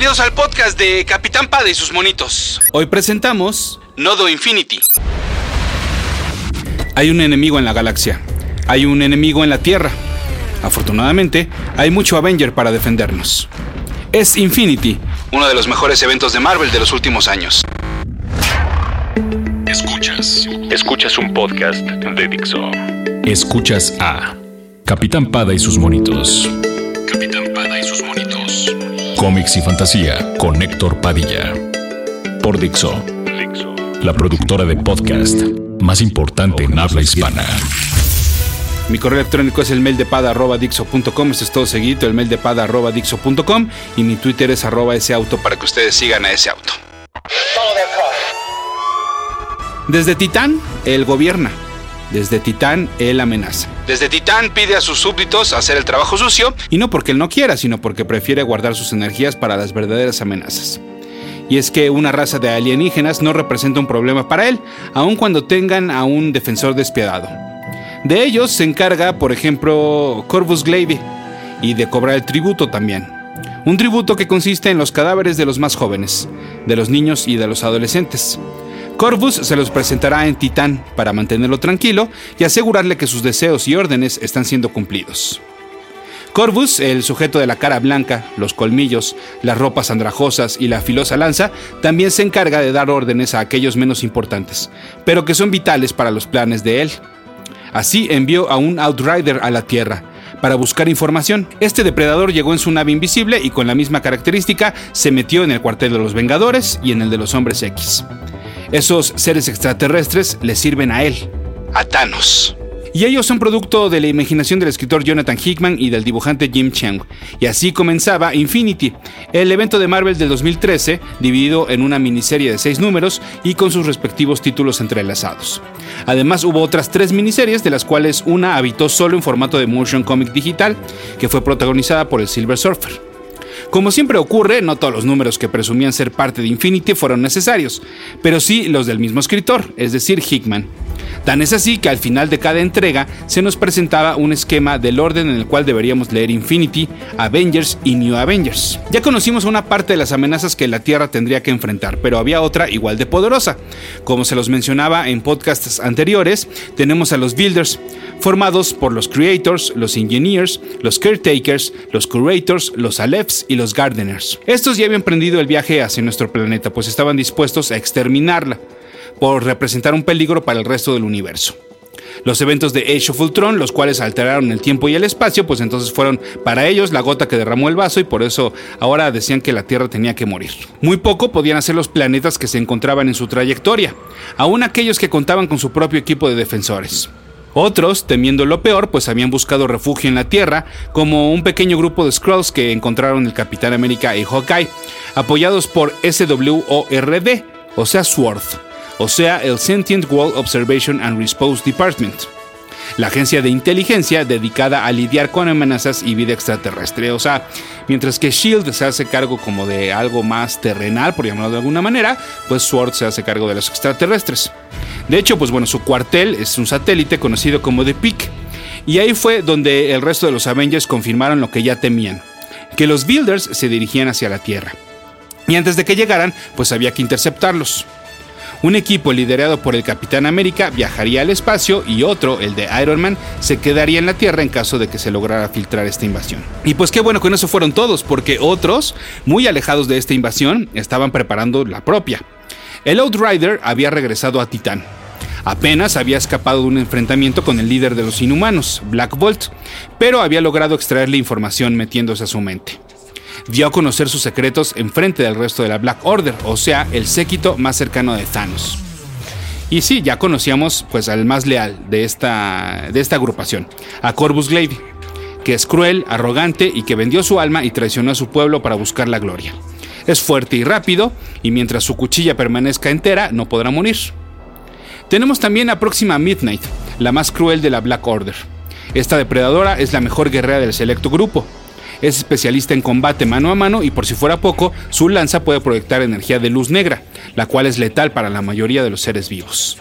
Bienvenidos al podcast de Capitán Pada y sus monitos. Hoy presentamos Nodo Infinity. Hay un enemigo en la galaxia. Hay un enemigo en la Tierra. Afortunadamente, hay mucho Avenger para defendernos. Es Infinity, uno de los mejores eventos de Marvel de los últimos años. Escuchas. Escuchas un podcast de Dixo. Escuchas a Capitán Pada y sus monitos. Capitán Cómics y fantasía con Héctor Padilla. Por Dixo. La productora de podcast más importante en habla hispana. Mi correo electrónico es el mail de pada.dixo.com. Esto es todo seguido, el mail de. Y mi Twitter es arroba ese auto para que ustedes sigan a ese auto. Desde Titán, él gobierna. Desde Titán, él amenaza. Desde Titán pide a sus súbditos hacer el trabajo sucio, y no porque él no quiera, sino porque prefiere guardar sus energías para las verdaderas amenazas. Y es que una raza de alienígenas no representa un problema para él, aun cuando tengan a un defensor despiadado. De ellos se encarga, por ejemplo, Corvus Glaive, y de cobrar el tributo también. Un tributo que consiste en los cadáveres de los más jóvenes, de los niños y de los adolescentes. Corvus se los presentará en Titán para mantenerlo tranquilo y asegurarle que sus deseos y órdenes están siendo cumplidos. Corvus, el sujeto de la cara blanca, los colmillos, las ropas andrajosas y la filosa lanza, también se encarga de dar órdenes a aquellos menos importantes, pero que son vitales para los planes de él. Así envió a un Outrider a la Tierra, para buscar información. Este depredador llegó en su nave invisible y con la misma característica se metió en el cuartel de los Vengadores y en el de los Hombres X. Esos seres extraterrestres le sirven a él, a Thanos. Y ellos son producto de la imaginación del escritor Jonathan Hickman y del dibujante Jim Chang. Y así comenzaba Infinity, el evento de Marvel del 2013, dividido en una miniserie de seis números y con sus respectivos títulos entrelazados. Además hubo otras tres miniseries, de las cuales una habitó solo en formato de motion comic digital, que fue protagonizada por el Silver Surfer. Como siempre ocurre, no todos los números que presumían ser parte de Infinity fueron necesarios, pero sí los del mismo escritor, es decir, Hickman. Tan es así que al final de cada entrega se nos presentaba un esquema del orden en el cual deberíamos leer Infinity, Avengers y New Avengers. Ya conocimos una parte de las amenazas que la Tierra tendría que enfrentar, pero había otra igual de poderosa. Como se los mencionaba en podcasts anteriores, tenemos a los Builders, formados por los Creators, los Engineers, los Caretakers, los Curators, los Alephs y los Gardeners. Estos ya habían prendido el viaje hacia nuestro planeta, pues estaban dispuestos a exterminarla por representar un peligro para el resto del universo. Los eventos de Age of Ultron, los cuales alteraron el tiempo y el espacio, pues entonces fueron para ellos la gota que derramó el vaso y por eso ahora decían que la Tierra tenía que morir. Muy poco podían hacer los planetas que se encontraban en su trayectoria, aún aquellos que contaban con su propio equipo de defensores. Otros, temiendo lo peor, pues habían buscado refugio en la Tierra, como un pequeño grupo de Skrulls que encontraron el Capitán América y Hawkeye, apoyados por SWORD, o sea, SWORD o sea, el Sentient World Observation and Response Department, la agencia de inteligencia dedicada a lidiar con amenazas y vida extraterrestre. O sea, mientras que Shield se hace cargo como de algo más terrenal, por llamarlo de alguna manera, pues SWORD se hace cargo de los extraterrestres. De hecho, pues bueno, su cuartel es un satélite conocido como The Peak. Y ahí fue donde el resto de los Avengers confirmaron lo que ya temían, que los Builders se dirigían hacia la Tierra. Y antes de que llegaran, pues había que interceptarlos. Un equipo liderado por el Capitán América viajaría al espacio y otro, el de Iron Man, se quedaría en la Tierra en caso de que se lograra filtrar esta invasión. Y pues qué bueno con eso fueron todos, porque otros, muy alejados de esta invasión, estaban preparando la propia. El Outrider había regresado a Titán, Apenas había escapado de un enfrentamiento con el líder de los inhumanos, Black Bolt, pero había logrado extraerle información metiéndose a su mente dio a conocer sus secretos en frente del resto de la Black Order, o sea, el séquito más cercano de Thanos. Y sí, ya conocíamos pues al más leal de esta, de esta agrupación, a Corvus Glaive, que es cruel, arrogante y que vendió su alma y traicionó a su pueblo para buscar la gloria. Es fuerte y rápido, y mientras su cuchilla permanezca entera, no podrá morir. Tenemos también a Próxima Midnight, la más cruel de la Black Order. Esta depredadora es la mejor guerrera del selecto grupo, es especialista en combate mano a mano y por si fuera poco, su lanza puede proyectar energía de luz negra, la cual es letal para la mayoría de los seres vivos.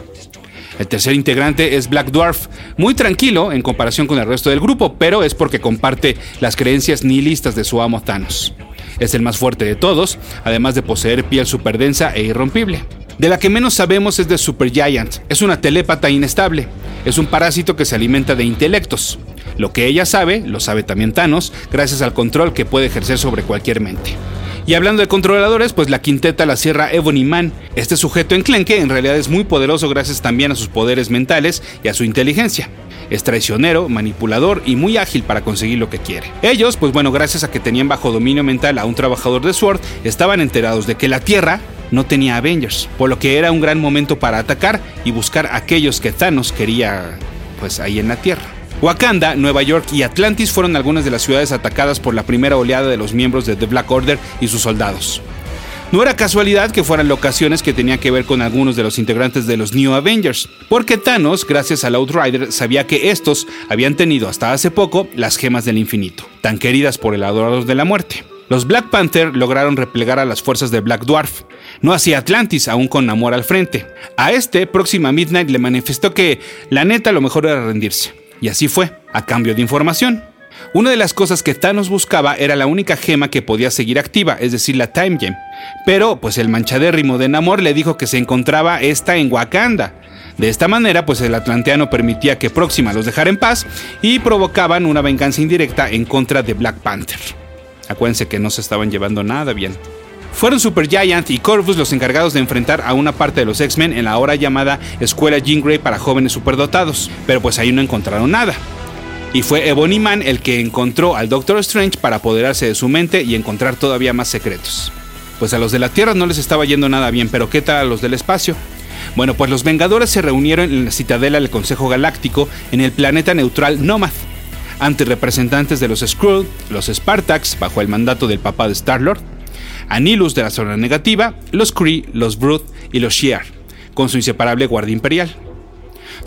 El tercer integrante es Black Dwarf, muy tranquilo en comparación con el resto del grupo, pero es porque comparte las creencias nihilistas de su amo Thanos. Es el más fuerte de todos, además de poseer piel superdensa e irrompible. De la que menos sabemos es de Supergiant. Es una telépata inestable. Es un parásito que se alimenta de intelectos. Lo que ella sabe, lo sabe también Thanos, gracias al control que puede ejercer sobre cualquier mente. Y hablando de controladores, pues la quinteta la cierra Ebony Man. Este sujeto enclenque en realidad es muy poderoso gracias también a sus poderes mentales y a su inteligencia. Es traicionero, manipulador y muy ágil para conseguir lo que quiere. Ellos, pues bueno, gracias a que tenían bajo dominio mental a un trabajador de Sword, estaban enterados de que la Tierra no tenía Avengers, por lo que era un gran momento para atacar y buscar a aquellos que Thanos quería pues ahí en la Tierra. Wakanda, Nueva York y Atlantis fueron algunas de las ciudades atacadas por la primera oleada de los miembros de The Black Order y sus soldados. No era casualidad que fueran locaciones que tenían que ver con algunos de los integrantes de los New Avengers, porque Thanos, gracias al Outrider, sabía que estos habían tenido hasta hace poco las gemas del infinito, tan queridas por el adorador de la muerte. Los Black Panther lograron replegar a las fuerzas de Black Dwarf, no hacia Atlantis, aún con Namor al frente. A este, próxima Midnight, le manifestó que la neta lo mejor era rendirse. Y así fue, a cambio de información. Una de las cosas que Thanos buscaba era la única gema que podía seguir activa, es decir, la Time Gem. Pero, pues el manchadérrimo de Namor le dijo que se encontraba esta en Wakanda. De esta manera, pues el atlanteano permitía que Próxima los dejara en paz y provocaban una venganza indirecta en contra de Black Panther. Acuérdense que no se estaban llevando nada bien. Fueron Supergiant y Corvus los encargados de enfrentar a una parte de los X-Men en la ahora llamada Escuela Jean Grey para jóvenes superdotados, pero pues ahí no encontraron nada. Y fue Ebony Man el que encontró al Doctor Strange para apoderarse de su mente y encontrar todavía más secretos. Pues a los de la Tierra no les estaba yendo nada bien, pero ¿qué tal a los del espacio? Bueno, pues los Vengadores se reunieron en la citadela del Consejo Galáctico en el planeta neutral Nomad, ante representantes de los Skrull, los Spartax, bajo el mandato del papá de Star-Lord, Anilus de la zona negativa, los Kree, los Brood y los Shi'ar, con su inseparable guardia imperial.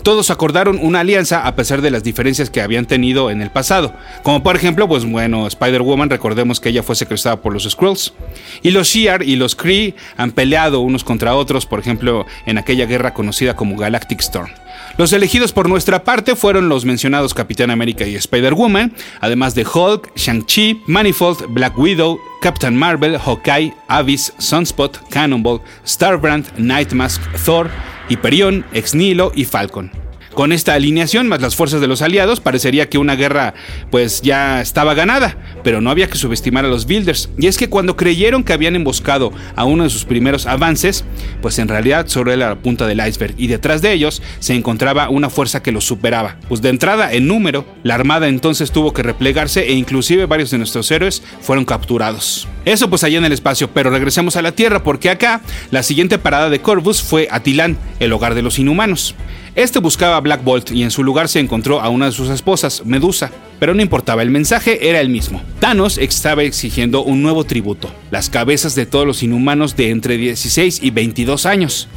Todos acordaron una alianza a pesar de las diferencias que habían tenido en el pasado, como por ejemplo, pues bueno, Spider-Woman, recordemos que ella fue secuestrada por los Skrulls, y los Shi'ar y los Kree han peleado unos contra otros, por ejemplo, en aquella guerra conocida como Galactic Storm. Los elegidos por nuestra parte fueron los mencionados Capitán América y Spider-Woman, además de Hulk, Shang-Chi, Manifold, Black Widow, Captain Marvel, Hawkeye, Abyss, Sunspot, Cannonball, Starbrand, Nightmask, Thor, Hyperion, Ex Nihilo y Falcon. Con esta alineación más las fuerzas de los aliados parecería que una guerra pues ya estaba ganada, pero no había que subestimar a los Builders. Y es que cuando creyeron que habían emboscado a uno de sus primeros avances, pues en realidad era la punta del iceberg y detrás de ellos se encontraba una fuerza que los superaba. Pues de entrada en número, la armada entonces tuvo que replegarse e inclusive varios de nuestros héroes fueron capturados. Eso pues allá en el espacio, pero regresemos a la Tierra porque acá la siguiente parada de Corvus fue Atilán, el hogar de los inhumanos. Este buscaba a Black Bolt y en su lugar se encontró a una de sus esposas, Medusa. Pero no importaba, el mensaje era el mismo. Thanos estaba exigiendo un nuevo tributo, las cabezas de todos los inhumanos de entre 16 y 22 años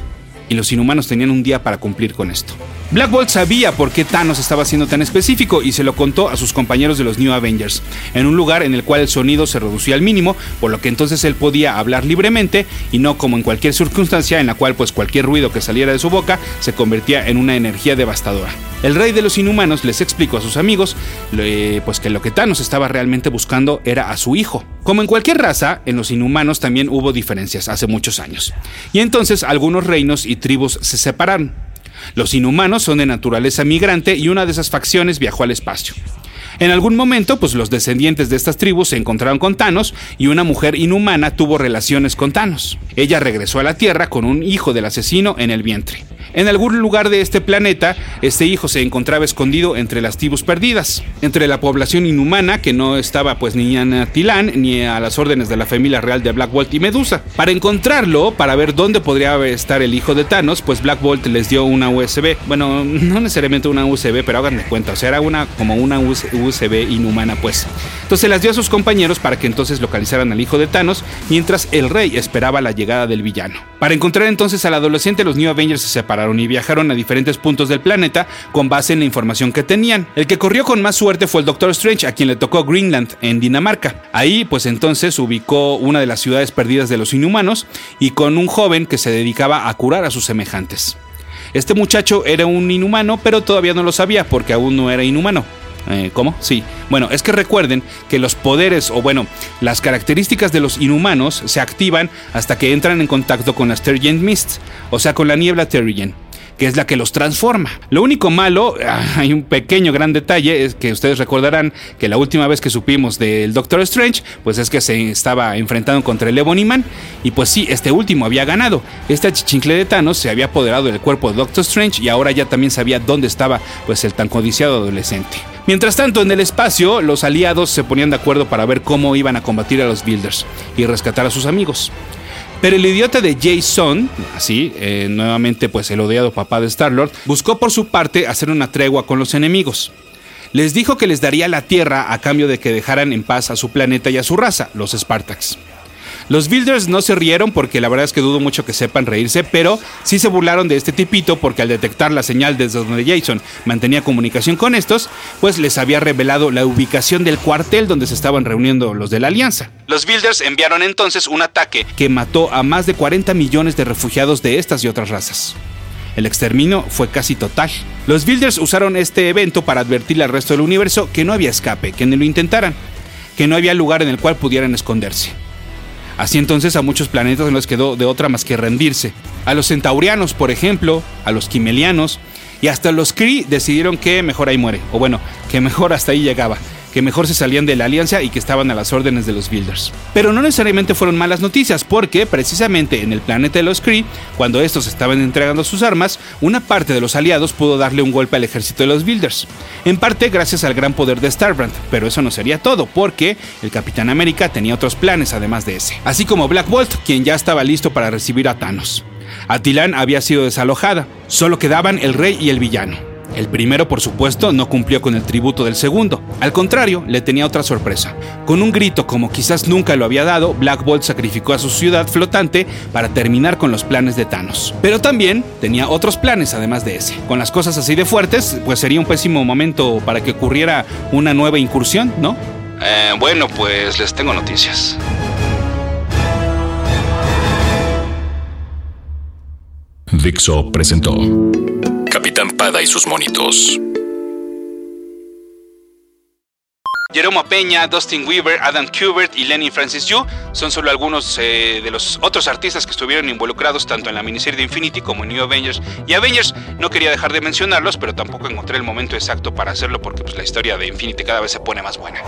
y los inhumanos tenían un día para cumplir con esto. Black Bolt sabía por qué Thanos estaba siendo tan específico y se lo contó a sus compañeros de los New Avengers, en un lugar en el cual el sonido se reducía al mínimo, por lo que entonces él podía hablar libremente y no como en cualquier circunstancia en la cual pues cualquier ruido que saliera de su boca se convertía en una energía devastadora. El rey de los inhumanos les explicó a sus amigos pues que lo que Thanos estaba realmente buscando era a su hijo. Como en cualquier raza, en los inhumanos también hubo diferencias hace muchos años. Y entonces algunos reinos y tribus se separaron. Los inhumanos son de naturaleza migrante y una de esas facciones viajó al espacio. En algún momento, pues los descendientes de estas tribus se encontraron con Thanos y una mujer inhumana tuvo relaciones con Thanos. Ella regresó a la Tierra con un hijo del asesino en el vientre. En algún lugar de este planeta, este hijo se encontraba escondido entre las tribus perdidas, entre la población inhumana que no estaba pues ni a Tilán ni a las órdenes de la familia real de Black Bolt y Medusa. Para encontrarlo, para ver dónde podría estar el hijo de Thanos, pues Black Bolt les dio una USB. Bueno, no necesariamente una USB, pero háganme cuenta, o sea, era una como una USB inhumana pues. Entonces las dio a sus compañeros para que entonces localizaran al hijo de Thanos, mientras el rey esperaba la llegada del villano. Para encontrar entonces al adolescente, los New Avengers se separaron y viajaron a diferentes puntos del planeta con base en la información que tenían. El que corrió con más suerte fue el Doctor Strange, a quien le tocó Greenland, en Dinamarca. Ahí, pues entonces ubicó una de las ciudades perdidas de los inhumanos y con un joven que se dedicaba a curar a sus semejantes. Este muchacho era un inhumano, pero todavía no lo sabía porque aún no era inhumano. Eh, ¿Cómo? Sí. Bueno, es que recuerden que los poderes o bueno, las características de los inhumanos se activan hasta que entran en contacto con las Terrigen Mist, o sea, con la niebla Terrigen que es la que los transforma. Lo único malo, ah, hay un pequeño gran detalle, es que ustedes recordarán que la última vez que supimos del Doctor Strange, pues es que se estaba enfrentando contra el Ebonyman, y pues sí, este último había ganado. Este achichincle de Thanos se había apoderado del cuerpo de Doctor Strange y ahora ya también sabía dónde estaba pues el tan codiciado adolescente. Mientras tanto, en el espacio, los aliados se ponían de acuerdo para ver cómo iban a combatir a los Builders y rescatar a sus amigos. Pero el idiota de Jason, así, eh, nuevamente pues el odiado papá de Star-Lord, buscó por su parte hacer una tregua con los enemigos. Les dijo que les daría la Tierra a cambio de que dejaran en paz a su planeta y a su raza, los Spartaks. Los Builders no se rieron porque la verdad es que dudo mucho que sepan reírse, pero sí se burlaron de este tipito porque al detectar la señal desde donde Jason mantenía comunicación con estos, pues les había revelado la ubicación del cuartel donde se estaban reuniendo los de la Alianza. Los Builders enviaron entonces un ataque que mató a más de 40 millones de refugiados de estas y otras razas. El exterminio fue casi total. Los Builders usaron este evento para advertirle al resto del universo que no había escape, que ni lo intentaran, que no había lugar en el cual pudieran esconderse. Así entonces a muchos planetas no les quedó de otra más que rendirse. A los centaurianos, por ejemplo, a los quimelianos y hasta los Kree decidieron que mejor ahí muere, o bueno, que mejor hasta ahí llegaba que mejor se salían de la alianza y que estaban a las órdenes de los Builders. Pero no necesariamente fueron malas noticias, porque precisamente en el planeta de los Kree, cuando estos estaban entregando sus armas, una parte de los aliados pudo darle un golpe al ejército de los Builders. En parte gracias al gran poder de Starbrand, pero eso no sería todo, porque el Capitán América tenía otros planes además de ese. Así como Black Bolt, quien ya estaba listo para recibir a Thanos. Atilán había sido desalojada, solo quedaban el rey y el villano. El primero, por supuesto, no cumplió con el tributo del segundo. Al contrario, le tenía otra sorpresa. Con un grito como quizás nunca lo había dado, Black Bolt sacrificó a su ciudad flotante para terminar con los planes de Thanos. Pero también tenía otros planes además de ese. Con las cosas así de fuertes, pues sería un pésimo momento para que ocurriera una nueva incursión, ¿no? Eh, bueno, pues les tengo noticias. Dixo presentó Y sus monitos. Jerome Peña, Dustin Weaver, Adam Kubert y Lenny Francis Yu son solo algunos eh, de los otros artistas que estuvieron involucrados tanto en la miniserie de Infinity como en New Avengers y Avengers. No quería dejar de mencionarlos, pero tampoco encontré el momento exacto para hacerlo porque pues, la historia de Infinity cada vez se pone más buena.